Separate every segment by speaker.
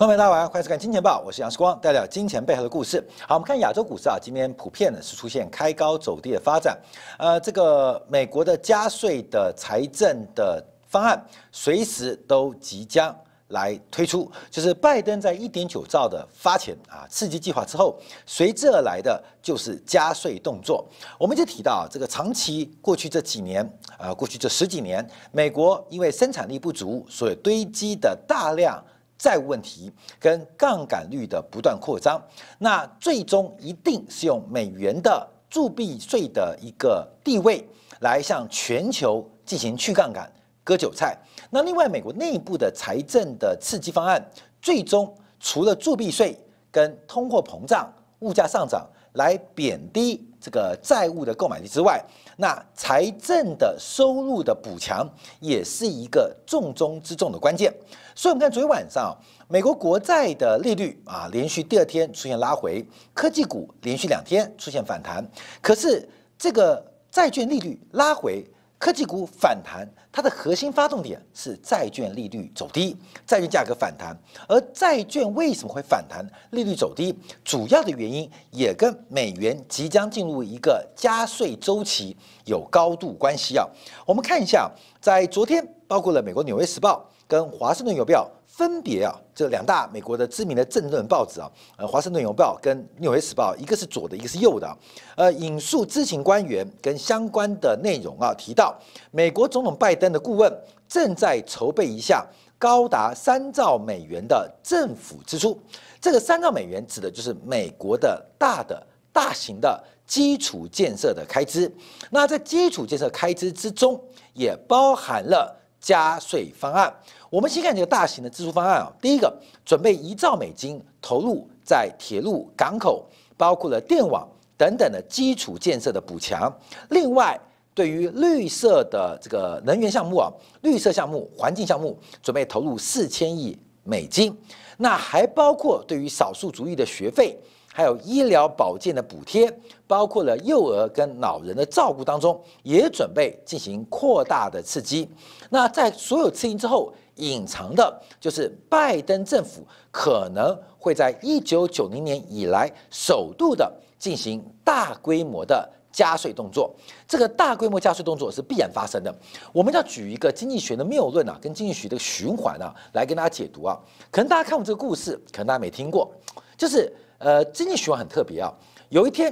Speaker 1: 各位大家晚上好，欢迎收看《金钱报》，我是杨世光，带来金钱背后的故事。好，我们看亚洲股市啊，今天普遍呢是出现开高走低的发展。呃，这个美国的加税的财政的方案随时都即将来推出，就是拜登在一点九兆的发钱啊刺激计划之后，随之而来的就是加税动作。我们就提到啊，这个长期过去这几年啊，过去这十几年，美国因为生产力不足，所以堆积的大量。债务问题跟杠杆率的不断扩张，那最终一定是用美元的铸币税的一个地位来向全球进行去杠杆、割韭菜。那另外，美国内部的财政的刺激方案，最终除了铸币税跟通货膨胀、物价上涨来贬低这个债务的购买力之外，那财政的收入的补强也是一个重中之重的关键。所以，我们看昨天晚上，美国国债的利率啊，连续第二天出现拉回，科技股连续两天出现反弹。可是，这个债券利率拉回，科技股反弹，它的核心发动点是债券利率走低，债券价格反弹。而债券为什么会反弹？利率走低，主要的原因也跟美元即将进入一个加税周期有高度关系啊。我们看一下，在昨天，包括了美国《纽约时报》。跟华盛顿邮票分别啊，这两大美国的知名的政论报纸啊，呃，华盛顿邮报跟纽约时报，一个是左的，一个是右的，呃，引述知情官员跟相关的内容啊，提到美国总统拜登的顾问正在筹备一项高达三兆美元的政府支出，这个三兆美元指的就是美国的大的大型的基础建设的开支，那在基础建设开支之中，也包含了。加税方案，我们先看这个大型的支出方案啊。第一个，准备一兆美金投入在铁路、港口，包括了电网等等的基础建设的补强。另外，对于绿色的这个能源项目啊，绿色项目、环境项目，准备投入四千亿美金。那还包括对于少数族裔的学费。还有医疗保健的补贴，包括了幼儿跟老人的照顾当中，也准备进行扩大的刺激。那在所有刺激之后，隐藏的就是拜登政府可能会在一九九零年以来首度的进行大规模的加税动作。这个大规模加税动作是必然发生的。我们要举一个经济学的谬论啊，跟经济学的循环啊，来跟大家解读啊。可能大家看过这个故事，可能大家没听过，就是。呃，经济循环很特别啊。有一天，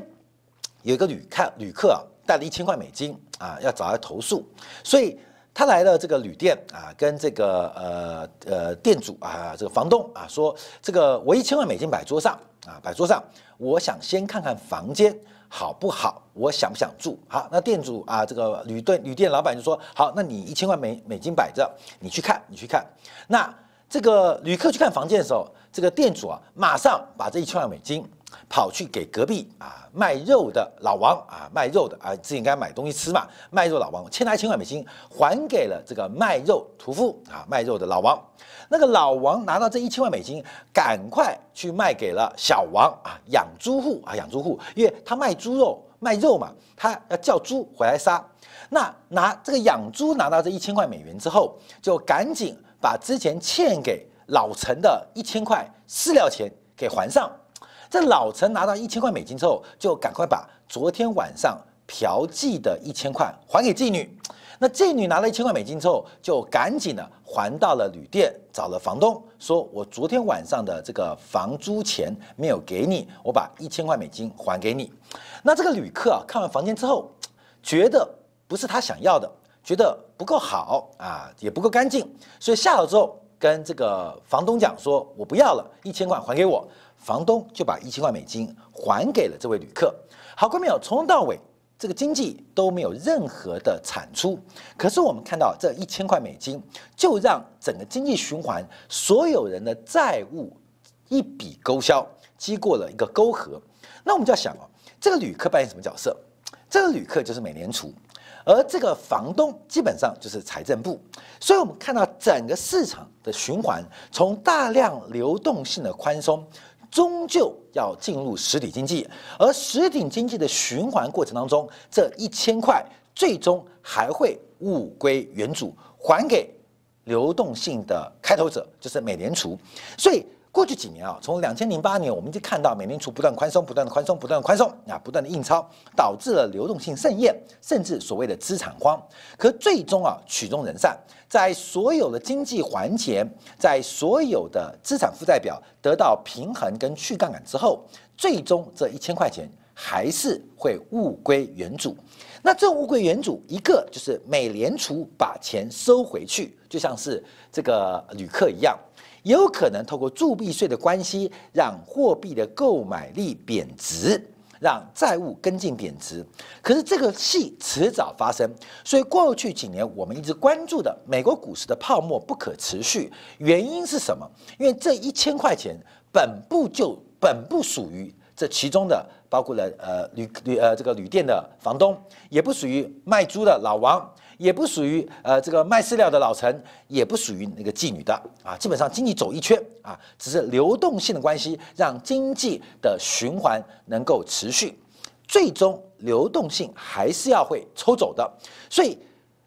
Speaker 1: 有一个旅客旅客啊，带了一千块美金啊，要找他投诉，所以他来了这个旅店啊，跟这个呃呃店主啊，这个房东啊说，这个我一千万美金摆桌上啊，摆桌上，我想先看看房间好不好，我想不想住？好，那店主啊，这个旅店旅店老板就说，好，那你一千万美美金摆着，你去看，你去看。那这个旅客去看房间的时候。这个店主啊，马上把这一千万美金跑去给隔壁啊卖肉的老王啊卖肉的啊自己应该买东西吃嘛，卖肉老王欠他一千万美金还给了这个卖肉屠夫啊卖肉的老王。那个老王拿到这一千万美金，赶快去卖给了小王啊养猪户啊养猪户，因为他卖猪肉卖肉嘛，他要叫猪回来杀。那拿这个养猪拿到这一千块美元之后，就赶紧把之前欠给。老陈的一千块饲料钱给还上，这老陈拿到一千块美金之后，就赶快把昨天晚上嫖妓的一千块还给妓女。那妓女拿了一千块美金之后，就赶紧的还到了旅店，找了房东，说我昨天晚上的这个房租钱没有给你，我把一千块美金还给你。那这个旅客啊，看完房间之后，觉得不是他想要的，觉得不够好啊，也不够干净，所以下楼之后。跟这个房东讲说，我不要了，一千块还给我。房东就把一千块美金还给了这位旅客。好，各位朋友，从头到尾这个经济都没有任何的产出，可是我们看到这一千块美金就让整个经济循环所有人的债务一笔勾销，击过了一个沟壑。那我们就要想哦，这个旅客扮演什么角色？这个旅客就是美联储。而这个房东基本上就是财政部，所以我们看到整个市场的循环，从大量流动性的宽松，终究要进入实体经济，而实体经济的循环过程当中，这一千块最终还会物归原主，还给流动性的开头者，就是美联储。所以过去几年啊，从两千零八年，我们就看到美联储不断宽松、不断的宽松、不断的宽松啊，不断的印钞，导致了流动性盛宴，甚至所谓的资产荒。可最终啊，曲终人散，在所有的经济环节，在所有的资产负债表得到平衡跟去杠杆之后，最终这一千块钱还是会物归原主。那这物归原主，一个就是美联储把钱收回去，就像是这个旅客一样。也有可能透过铸币税的关系，让货币的购买力贬值，让债务跟进贬值。可是这个戏迟早发生，所以过去几年我们一直关注的美国股市的泡沫不可持续，原因是什么？因为这一千块钱本不就本不属于这其中的，包括了呃旅旅呃这个旅店的房东，也不属于卖猪的老王。也不属于呃这个卖饲料的老陈，也不属于那个妓女的啊，基本上经济走一圈啊，只是流动性的关系让经济的循环能够持续，最终流动性还是要会抽走的，所以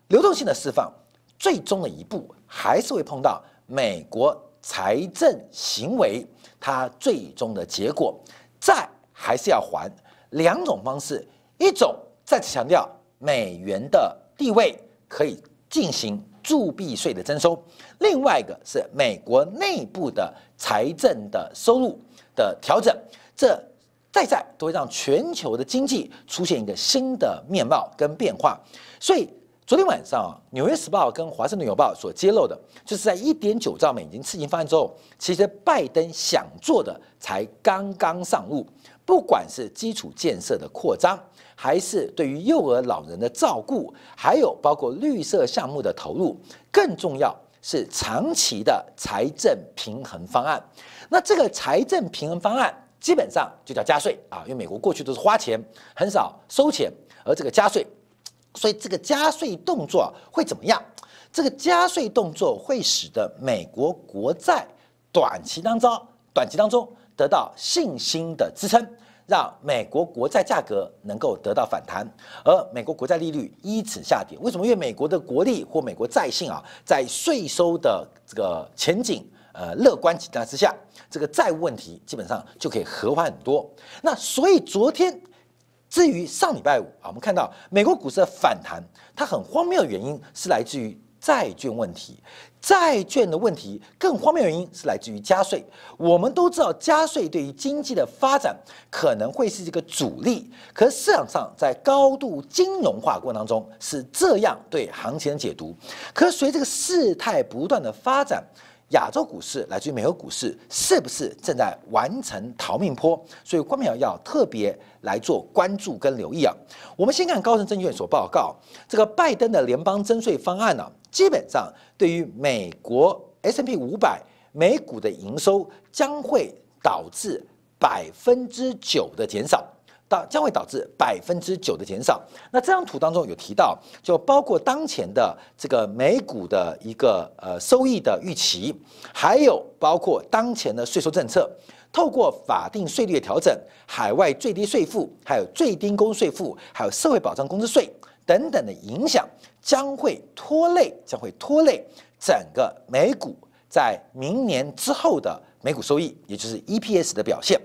Speaker 1: 流动性的释放最终的一步还是会碰到美国财政行为它最终的结果，债还是要还两种方式，一种再次强调美元的。地位可以进行铸币税的征收，另外一个是美国内部的财政的收入的调整，这再在都会让全球的经济出现一个新的面貌跟变化。所以昨天晚上，《纽约时报》跟《华盛顿邮报》所揭露的，就是在一点九兆美金刺激方案之后，其实拜登想做的才刚刚上路，不管是基础建设的扩张。还是对于幼儿、老人的照顾，还有包括绿色项目的投入，更重要是长期的财政平衡方案。那这个财政平衡方案基本上就叫加税啊，因为美国过去都是花钱，很少收钱，而这个加税，所以这个加税动作会怎么样？这个加税动作会使得美国国债短期当中、短期当中得到信心的支撑。让美国国债价格能够得到反弹，而美国国债利率因此下跌。为什么？因为美国的国力或美国债信啊，在税收的这个前景呃乐观情况之下，这个债务问题基本上就可以和缓很多。那所以昨天，至于上礼拜五啊，我们看到美国股市的反弹，它很荒谬的原因是来自于债券问题。债券的问题更荒谬原因是来自于加税。我们都知道加税对于经济的发展可能会是这个阻力，可是市场上在高度金融化过程当中是这样对行情的解读。可随着这个事态不断的发展，亚洲股市来自于美国股市是不是正在完成逃命坡？所以，关淼要特别来做关注跟留意啊。我们先看高盛证券所报告，这个拜登的联邦征税方案呢？基本上，对于美国 S P 五百美股的营收将会导致百分之九的减少，到将会导致百分之九的减少。那这张图当中有提到，就包括当前的这个美股的一个呃收益的预期，还有包括当前的税收政策，透过法定税率的调整、海外最低税负、还有最低工税负、还有社会保障工资税等等的影响。将会拖累，将会拖累整个美股在明年之后的美股收益，也就是 EPS 的表现。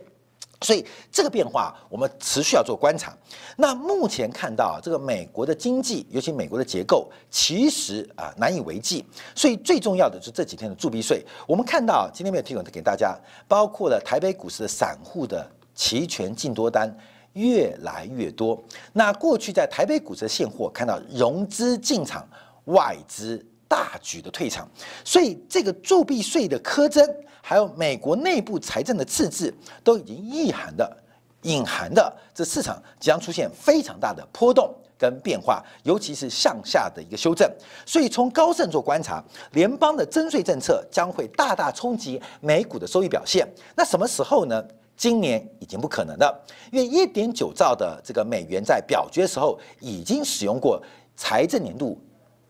Speaker 1: 所以这个变化我们持续要做观察。那目前看到这个美国的经济，尤其美国的结构，其实啊难以为继。所以最重要的是这几天的铸币税。我们看到今天没有提供给大家，包括了台北股市的散户的期权净多单。越来越多。那过去在台北股市的现货看到融资进场，外资大举的退场，所以这个铸币税的苛征，还有美国内部财政的赤字，都已经意含的、隐含的，这市场将出现非常大的波动跟变化，尤其是向下的一个修正。所以从高盛做观察，联邦的征税政策将会大大冲击美股的收益表现。那什么时候呢？今年已经不可能了，因为一点九兆的这个美元在表决时候已经使用过财政年度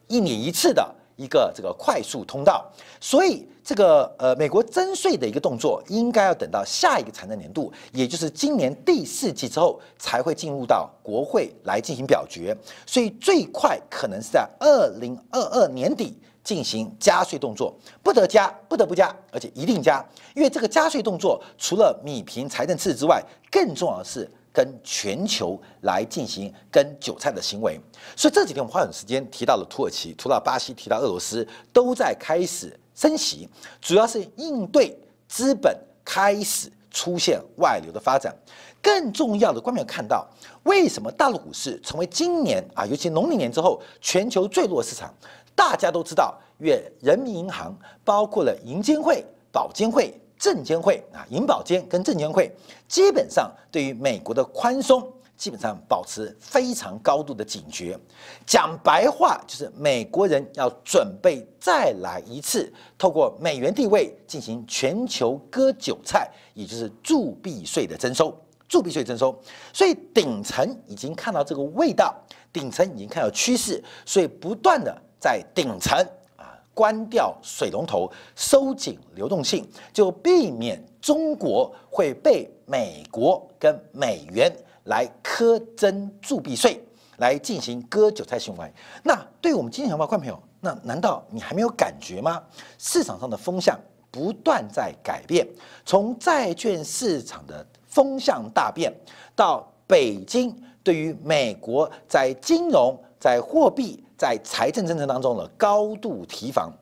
Speaker 1: 一年一次的一个这个快速通道，所以这个呃美国增税的一个动作，应该要等到下一个财政年度，也就是今年第四季之后，才会进入到国会来进行表决，所以最快可能是在二零二二年底进行加税动作，不得加，不得不加，而且一定加，因为这个加税动作除了米平财政赤字之外，更重要的是。跟全球来进行跟韭菜的行为，所以这几天我们花很时间提到了土耳其，提到巴西，提到俄罗斯，都在开始升息，主要是应对资本开始出现外流的发展。更重要的，观众看到为什么大陆股市成为今年啊，尤其农历年之后全球最弱市场？大家都知道，越人民银行包括了银监会、保监会。证监会啊，银保监跟证监会基本上对于美国的宽松，基本上保持非常高度的警觉。讲白话就是，美国人要准备再来一次，透过美元地位进行全球割韭菜，也就是铸币税的征收。铸币税征收，所以顶层已经看到这个味道，顶层已经看到趋势，所以不断的在顶层啊。关掉水龙头，收紧流动性，就避免中国会被美国跟美元来苛征铸币税，来进行割韭菜行为。那对我们金钱报观众朋友，那难道你还没有感觉吗？市场上的风向不断在改变，从债券市场的风向大变，到北京对于美国在金融、在货币。在财政政策当中的高度提防，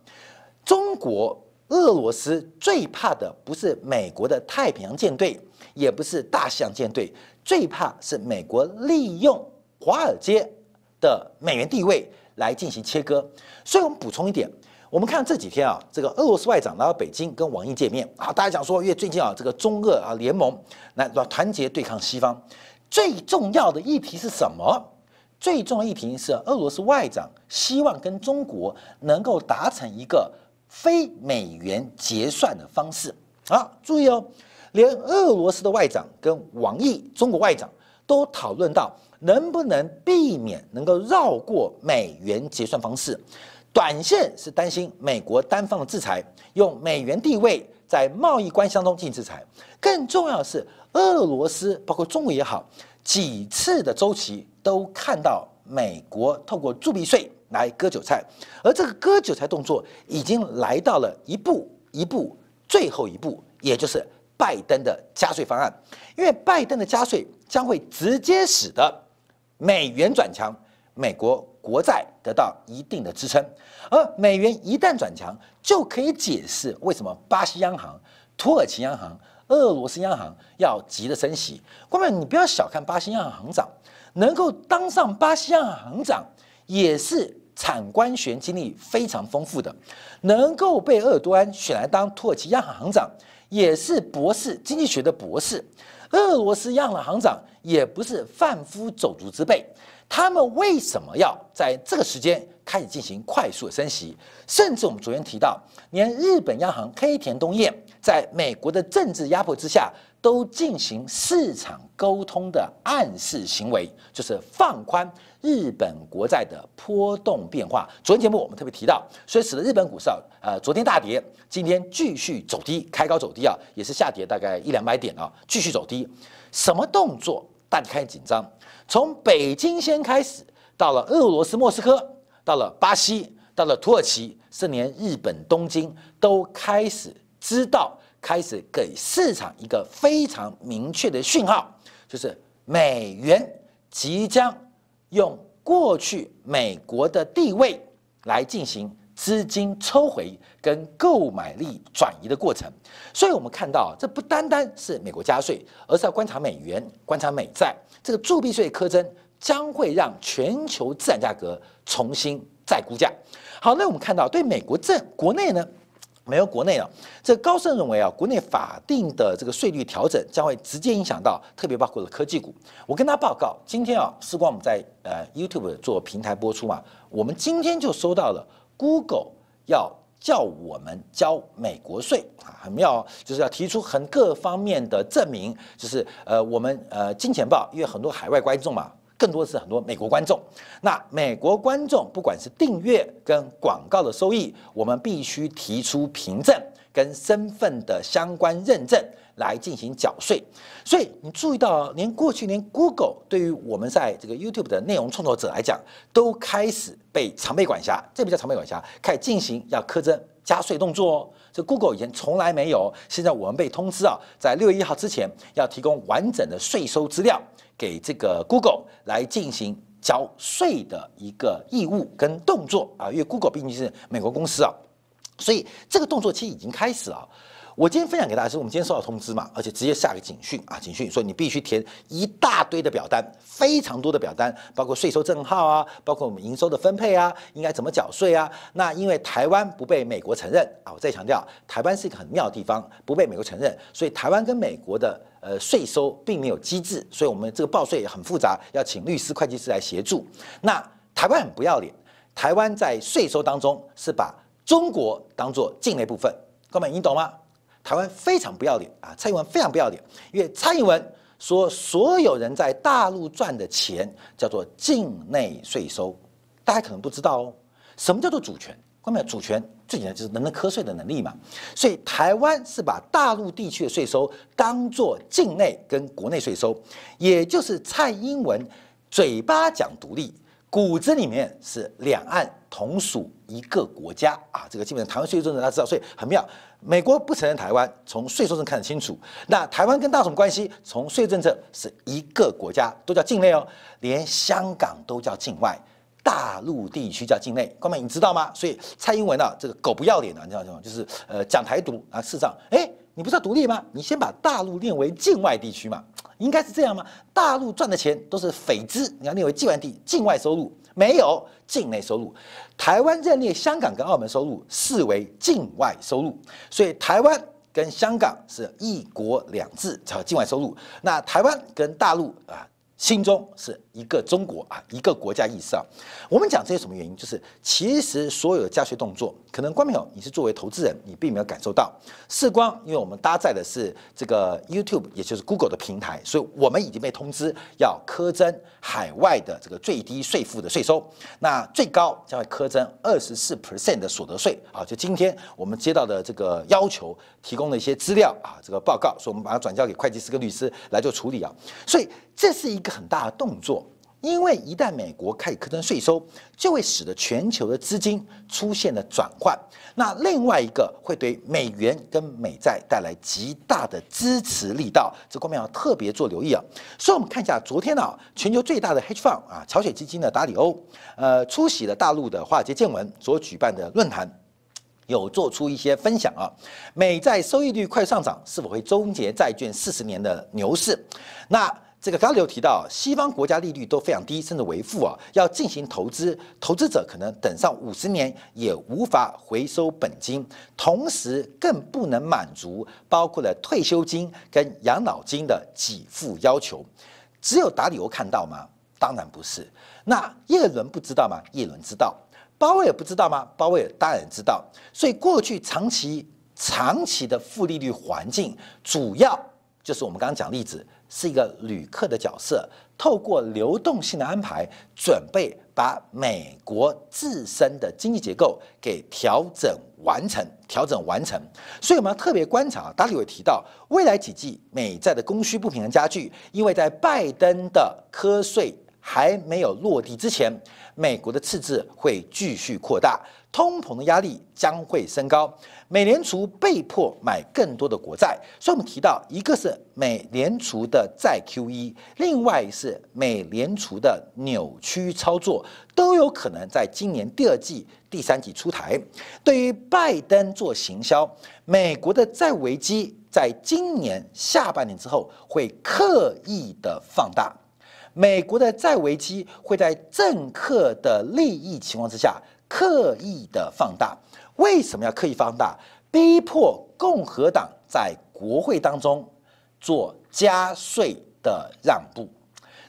Speaker 1: 中国、俄罗斯最怕的不是美国的太平洋舰队，也不是大西洋舰队，最怕是美国利用华尔街的美元地位来进行切割。所以我们补充一点，我们看这几天啊，这个俄罗斯外长来到北京跟王毅见面啊，大家讲说，因为最近啊，这个中俄啊联盟来团结对抗西方，最重要的议题是什么？最重要议题是，俄罗斯外长希望跟中国能够达成一个非美元结算的方式。啊，注意哦，连俄罗斯的外长跟王毅中国外长都讨论到能不能避免能够绕过美元结算方式。短线是担心美国单方的制裁，用美元地位在贸易关系当中进行制裁。更重要的是，俄罗斯包括中国也好。几次的周期都看到美国透过铸币税来割韭菜，而这个割韭菜动作已经来到了一步一步最后一步，也就是拜登的加税方案。因为拜登的加税将会直接使得美元转强，美国国债得到一定的支撑，而美元一旦转强，就可以解释为什么巴西央行、土耳其央行。俄罗斯央行要急着升息，各位，你不要小看巴西央行行长，能够当上巴西央行行长，也是产官学经历非常丰富的，能够被鄂尔多安选来当土耳其央行行长，也是博士经济学的博士。俄罗斯央行行长也不是贩夫走卒之辈，他们为什么要在这个时间开始进行快速的升息？甚至我们昨天提到，连日本央行黑田东彦。在美国的政治压迫之下，都进行市场沟通的暗示行为，就是放宽日本国债的波动变化。昨天节目我们特别提到，所以使得日本股市啊，呃，昨天大跌，今天继续走低，开高走低啊，也是下跌大概一两百点啊，继续走低。什么动作？大家开始紧张。从北京先开始，到了俄罗斯莫斯科，到了巴西，到了土耳其，甚至连日本东京都开始。知道开始给市场一个非常明确的讯号，就是美元即将用过去美国的地位来进行资金抽回跟购买力转移的过程。所以，我们看到这不单单是美国加税，而是要观察美元、观察美债。这个铸币税苛征将会让全球资产价格重新再估价。好，那我们看到对美国政国内呢？没有国内啊，这高盛认为啊，国内法定的这个税率调整将会直接影响到，特别包括了科技股。我跟他报告，今天啊，时光我们在呃 YouTube 做平台播出嘛，我们今天就收到了 Google 要叫我们交美国税啊，很妙，就是要提出很各方面的证明，就是呃我们呃金钱报，因为很多海外观众嘛。更多的是很多美国观众。那美国观众不管是订阅跟广告的收益，我们必须提出凭证跟身份的相关认证来进行缴税。所以你注意到，连过去连 Google 对于我们在这个 YouTube 的内容创作者来讲，都开始被常被管辖，这不叫常被管辖，开始进行要苛征加税动作哦。这 Google 以前从来没有，现在我们被通知啊，在六月一号之前要提供完整的税收资料给这个 Google 来进行缴税的一个义务跟动作啊，因为 Google 毕竟是美国公司啊，所以这个动作其实已经开始了。我今天分享给大家是，我们今天收到通知嘛，而且直接下个警讯啊，警讯说你必须填一大堆的表单，非常多的表单，包括税收证号啊，包括我们营收的分配啊，应该怎么缴税啊？那因为台湾不被美国承认啊，我再强调，台湾是一个很妙的地方，不被美国承认，所以台湾跟美国的呃税收并没有机制，所以我们这个报税也很复杂，要请律师、会计师来协助。那台湾很不要脸，台湾在税收当中是把中国当做境内部分，各位你懂吗？台湾非常不要脸啊！蔡英文非常不要脸，因为蔡英文说所有人在大陆赚的钱叫做境内税收，大家可能不知道哦。什么叫做主权？关键主权最简单就是能不能瞌税的能力嘛。所以台湾是把大陆地区的税收当做境内跟国内税收，也就是蔡英文嘴巴讲独立，骨子里面是两岸同属一个国家啊。这个基本上台湾税收政策大家知道，所以很妙。美国不承认台湾，从税收上看得清楚。那台湾跟大什么关系？从税政策是一个国家，都叫境内哦。连香港都叫境外，大陆地区叫境内。各位你知道吗？所以蔡英文啊，这个狗不要脸啊，你知道吗？就是呃讲台独啊，事实上，哎，你不是要独立吗？你先把大陆列为境外地区嘛，应该是这样吗？大陆赚的钱都是匪资，你要列为境外地境外收入。没有境内收入，台湾认列香港跟澳门收入视为境外收入，所以台湾跟香港是一国两制叫境外收入。那台湾跟大陆啊。心中是一个中国啊，一个国家意识啊。我们讲这些什么原因？就是其实所有的加税动作，可能观众朋友你是作为投资人，你并没有感受到。视光，因为我们搭载的是这个 YouTube，也就是 Google 的平台，所以我们已经被通知要苛征海外的这个最低税负的税收。那最高将会苛征二十四 percent 的所得税啊。就今天我们接到的这个要求，提供了一些资料啊，这个报告，所以我们把它转交给会计师跟律师来做处理啊。所以这是。一个很大的动作，因为一旦美国开始课征税收，就会使得全球的资金出现了转换。那另外一个会对美元跟美债带来极大的支持力道，这方面要特别做留意啊。所以，我们看一下昨天啊，全球最大的 hedge fund 啊，朝鲜基金的达里欧，呃，出席了大陆的华尔街见闻所举办的论坛，有做出一些分享啊。美债收益率快上涨，是否会终结债券四十年的牛市？那这个刚刚有提到，西方国家利率都非常低，甚至为负啊，要进行投资，投资者可能等上五十年也无法回收本金，同时更不能满足包括了退休金跟养老金的给付要求。只有达里欧看到吗？当然不是。那耶伦不知道吗？耶伦知道。鲍威尔不知道吗？鲍威尔当然知道。所以过去长期长期的负利率环境，主要就是我们刚刚讲例子。是一个旅客的角色，透过流动性的安排，准备把美国自身的经济结构给调整完成，调整完成。所以我们要特别观察，达里有提到，未来几季美债的供需不平衡加剧，因为在拜登的瞌税还没有落地之前，美国的赤字会继续扩大。通膨的压力将会升高，美联储被迫买更多的国债，所以我们提到，一个是美联储的债 QE，另外是美联储的扭曲操作，都有可能在今年第二季、第三季出台。对于拜登做行销，美国的债务危机在今年下半年之后会刻意的放大，美国的债危机会在政客的利益情况之下。刻意的放大，为什么要刻意放大？逼迫共和党在国会当中做加税的让步，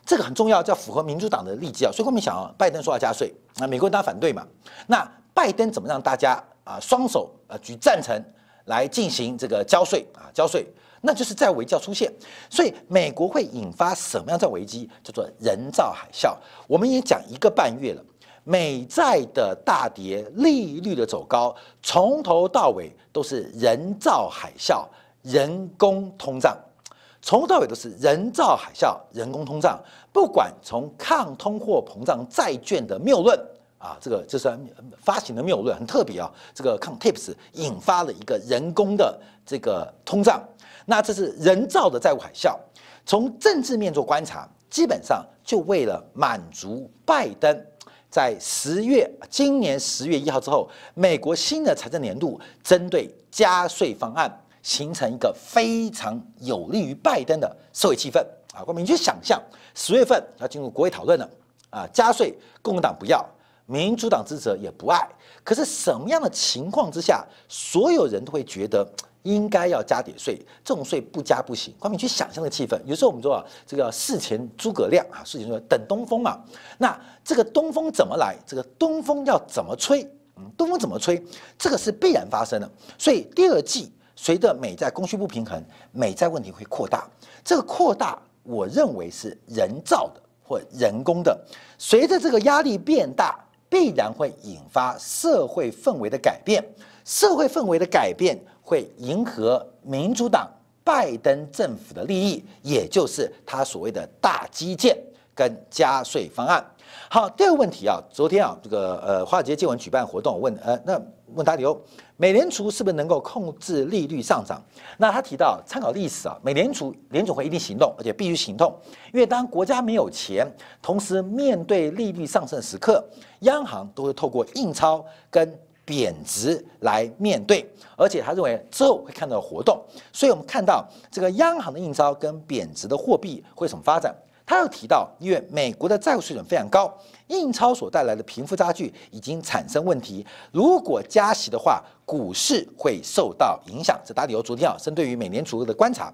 Speaker 1: 这个很重要，要符合民主党的利基啊。所以我们想啊，拜登说要加税，那美国人当然反对嘛。那拜登怎么让大家啊双手啊举赞成来进行这个交税啊交税？那就是债务危机要出现。所以美国会引发什么样的危机？叫做人造海啸。我们也讲一个半月了，美债的大跌，利率的走高，从头到尾都是人造海啸、人工通胀。从头到尾都是人造海啸、人工通胀，不管从抗通货膨胀债券的谬论啊，这个就是发行的谬论很特别啊，这个抗 Tips 引发了一个人工的这个通胀，那这是人造的债务海啸。从政治面做观察，基本上就为了满足拜登在十月今年十月一号之后，美国新的财政年度针对加税方案。形成一个非常有利于拜登的社会气氛啊！我们去想象，十月份要进入国会讨论了啊，加税，共和党不要，民主党支持也不爱。可是什么样的情况之下，所有人都会觉得应该要加点税？这种税不加不行。光你去想象的气氛，有时候我们说啊，这个事前诸葛亮啊，事前说等东风嘛。那这个东风怎么来？这个东风要怎么吹？嗯，东风怎么吹？这个是必然发生的。所以第二季。随着美债供需不平衡，美债问题会扩大。这个扩大，我认为是人造的或人工的。随着这个压力变大，必然会引发社会氛围的改变。社会氛围的改变会迎合民主党拜登政府的利益，也就是他所谓的大基建跟加税方案。好，第二个问题啊，昨天啊，这个呃，华尔街见闻举办活动，问呃，那问大刘，美联储是不是能够控制利率上涨？那他提到参考历史啊，美联储联总会一定行动，而且必须行动，因为当国家没有钱，同时面对利率上升时刻，央行都会透过印钞跟贬值来面对，而且他认为之后会看到活动，所以我们看到这个央行的印钞跟贬值的货币会怎么发展？他又提到，因为美国的债务水准非常高，印钞所带来的贫富差距已经产生问题。如果加息的话，股市会受到影响。这打理由昨天啊，针对于美联储的观察。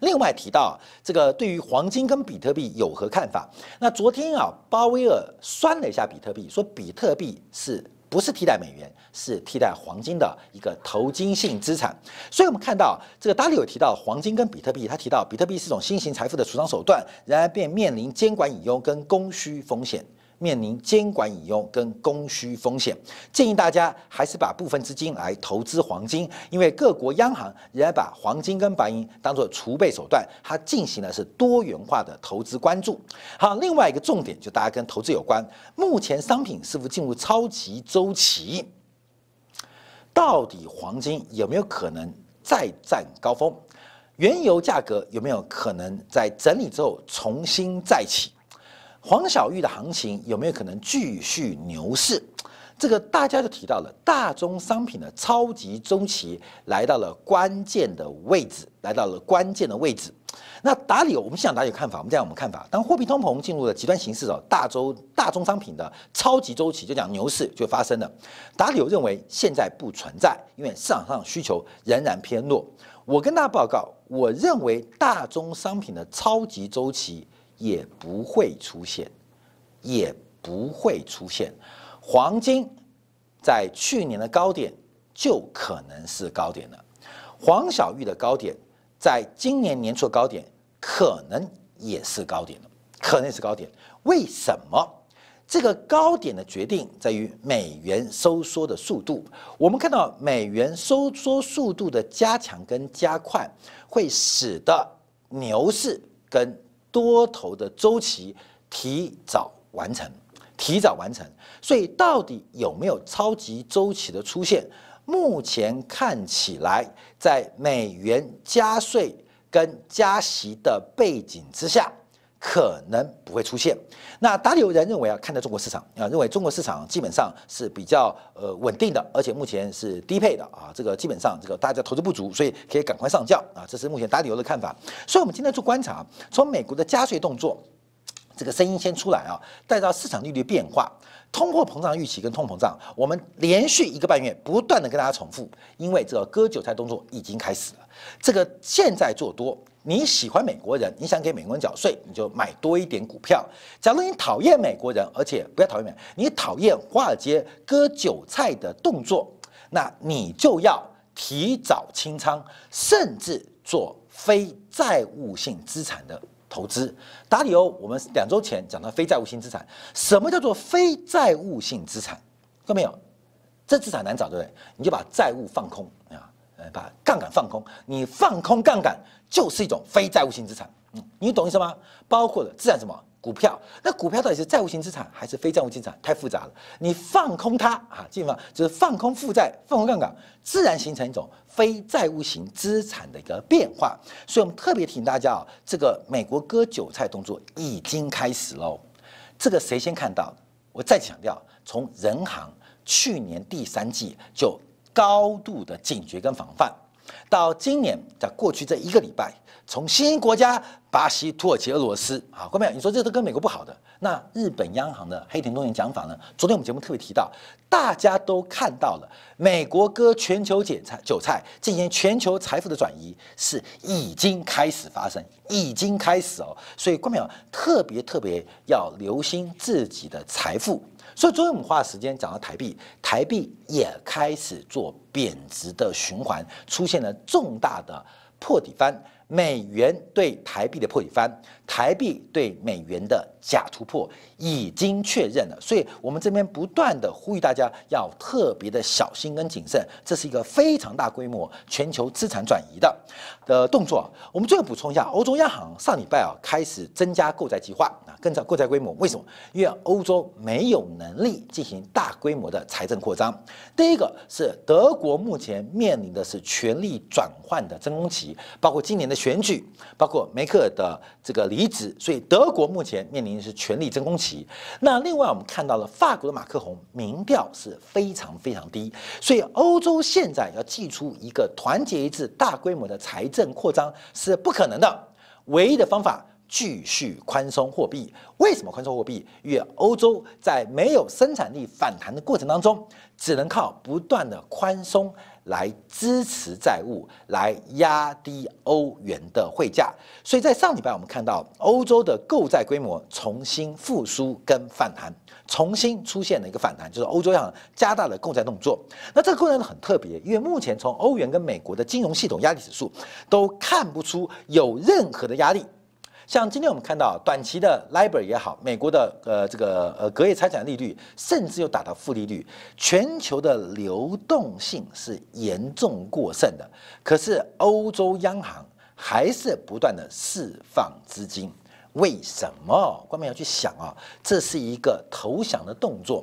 Speaker 1: 另外提到这个对于黄金跟比特币有何看法？那昨天啊，鲍威尔酸了一下比特币，说比特币是。不是替代美元，是替代黄金的一个投金性资产。所以，我们看到这个达里有提到黄金跟比特币，他提到比特币是一种新型财富的储藏手段，然而便面临监管隐忧跟供需风险。面临监管引用跟供需风险，建议大家还是把部分资金来投资黄金，因为各国央行仍然把黄金跟白银当做储备手段，它进行的是多元化的投资关注。好，另外一个重点就大家跟投资有关，目前商品是否进入超级周期？到底黄金有没有可能再战高峰？原油价格有没有可能在整理之后重新再起？黄小玉的行情有没有可能继续牛市？这个大家就提到了大宗商品的超级周期来到了关键的位置，来到了关键的位置。那达里，我们现场达里有看法，我们讲我们看法，当货币通膨进入了极端形式的大周大宗商品的超级周期，就讲牛市就发生了。达里有认为现在不存在，因为市场上需求仍然偏弱。我跟大家报告，我认为大宗商品的超级周期。也不会出现，也不会出现。黄金在去年的高点就可能是高点了，黄小玉的高点在今年年初的高点可能也是高点了，可能是高点。为什么？这个高点的决定在于美元收缩的速度。我们看到美元收缩速度的加强跟加快，会使得牛市跟多头的周期提早完成，提早完成，所以到底有没有超级周期的出现？目前看起来，在美元加税跟加息的背景之下，可能不会出现。那达里有人认为啊，看待中国市场啊，认为中国市场基本上是比较呃稳定的，而且目前是低配的啊，这个基本上这个大家投资不足，所以可以赶快上轿啊，这是目前达里有的看法。所以我们今天做观察，从美国的加税动作，这个声音先出来啊，带到市场利率变化。通货膨胀预期跟通膨胀，我们连续一个半月不断的跟大家重复，因为这个割韭菜动作已经开始了。这个现在做多，你喜欢美国人，你想给美国人缴税，你就买多一点股票。假如你讨厌美国人，而且不要讨厌美，你讨厌华尔街割韭菜的动作，那你就要提早清仓，甚至。做非债务性资产的投资。打理由，我们两周前讲到非债务性资产，什么叫做非债务性资产？看到没有？这资产难找，对不对？你就把债务放空把杠杆放空，你放空杠杆就是一种非债务性资产。嗯，你懂意思吗？包括了自然什么？股票，那股票到底是债务型资产还是非债务资产？太复杂了。你放空它啊，基本上就是放空负债、放空杠杆，自然形成一种非债务型资产的一个变化。所以我们特别提醒大家啊，这个美国割韭菜动作已经开始喽。这个谁先看到？我再强调，从人行去年第三季就高度的警觉跟防范，到今年在过去这一个礼拜。从新兴国家巴西、土耳其、俄罗斯，好，各位，你说这都跟美国不好的，那日本央行的黑田东彦讲法呢？昨天我们节目特别提到，大家都看到了，美国割全球韭菜，韭菜进行全球财富的转移是已经开始发生，已经开始哦。所以，观众特别特别要留心自己的财富。所以，昨天我们花时间讲到台币，台币也开始做贬值的循环，出现了重大的破底翻。美元对台币的破底翻，台币对美元的假突破已经确认了，所以我们这边不断的呼吁大家要特别的小心跟谨慎，这是一个非常大规模全球资产转移的的动作。我们最后补充一下，欧洲央行上礼拜啊开始增加购债计划啊，更加购债规模，为什么？因为欧洲没有能力进行大规模的财政扩张。第一个是德国目前面临的是权力转换的真空期，包括今年的。选举包括梅克尔的这个离职，所以德国目前面临的是权力真空期。那另外我们看到了法国的马克宏民调是非常非常低，所以欧洲现在要祭出一个团结一致、大规模的财政扩张是不可能的。唯一的方法继续宽松货币。为什么宽松货币？因为欧洲在没有生产力反弹的过程当中，只能靠不断的宽松。来支持债务，来压低欧元的汇价。所以在上礼拜，我们看到欧洲的购债规模重新复苏跟反弹，重新出现了一个反弹，就是欧洲央行加大了购债动作。那这个过程很特别，因为目前从欧元跟美国的金融系统压力指数都看不出有任何的压力。像今天我们看到短期的 LIBOR 也好，美国的呃这个呃隔夜拆产利率，甚至又达到负利率，全球的流动性是严重过剩的。可是欧洲央行还是不断的释放资金，为什么？官们要去想啊，这是一个投降的动作。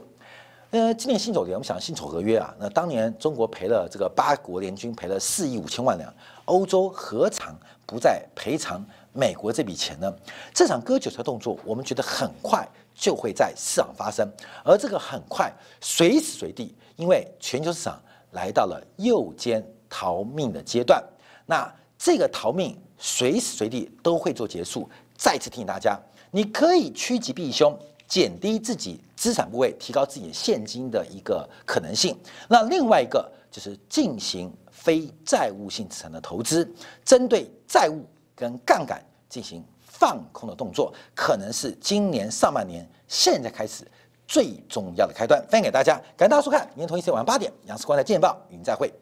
Speaker 1: 呃，今年辛丑年，我们想辛丑合约啊，那当年中国赔了这个八国联军赔了四亿五千万两，欧洲何尝不再赔偿？美国这笔钱呢？这场割韭菜动作，我们觉得很快就会在市场发生，而这个很快随时随地，因为全球市场来到了右肩逃命的阶段，那这个逃命随时随地都会做结束。再次提醒大家，你可以趋吉避凶，减低自己资产部位，提高自己现金的一个可能性。那另外一个就是进行非债务性资产的投资，针对债务。跟杠杆进行放空的动作，可能是今年上半年现在开始最重要的开端。分享给大家，感谢大家收看，明天同一时间晚上八点，杨世光的见报与您再会。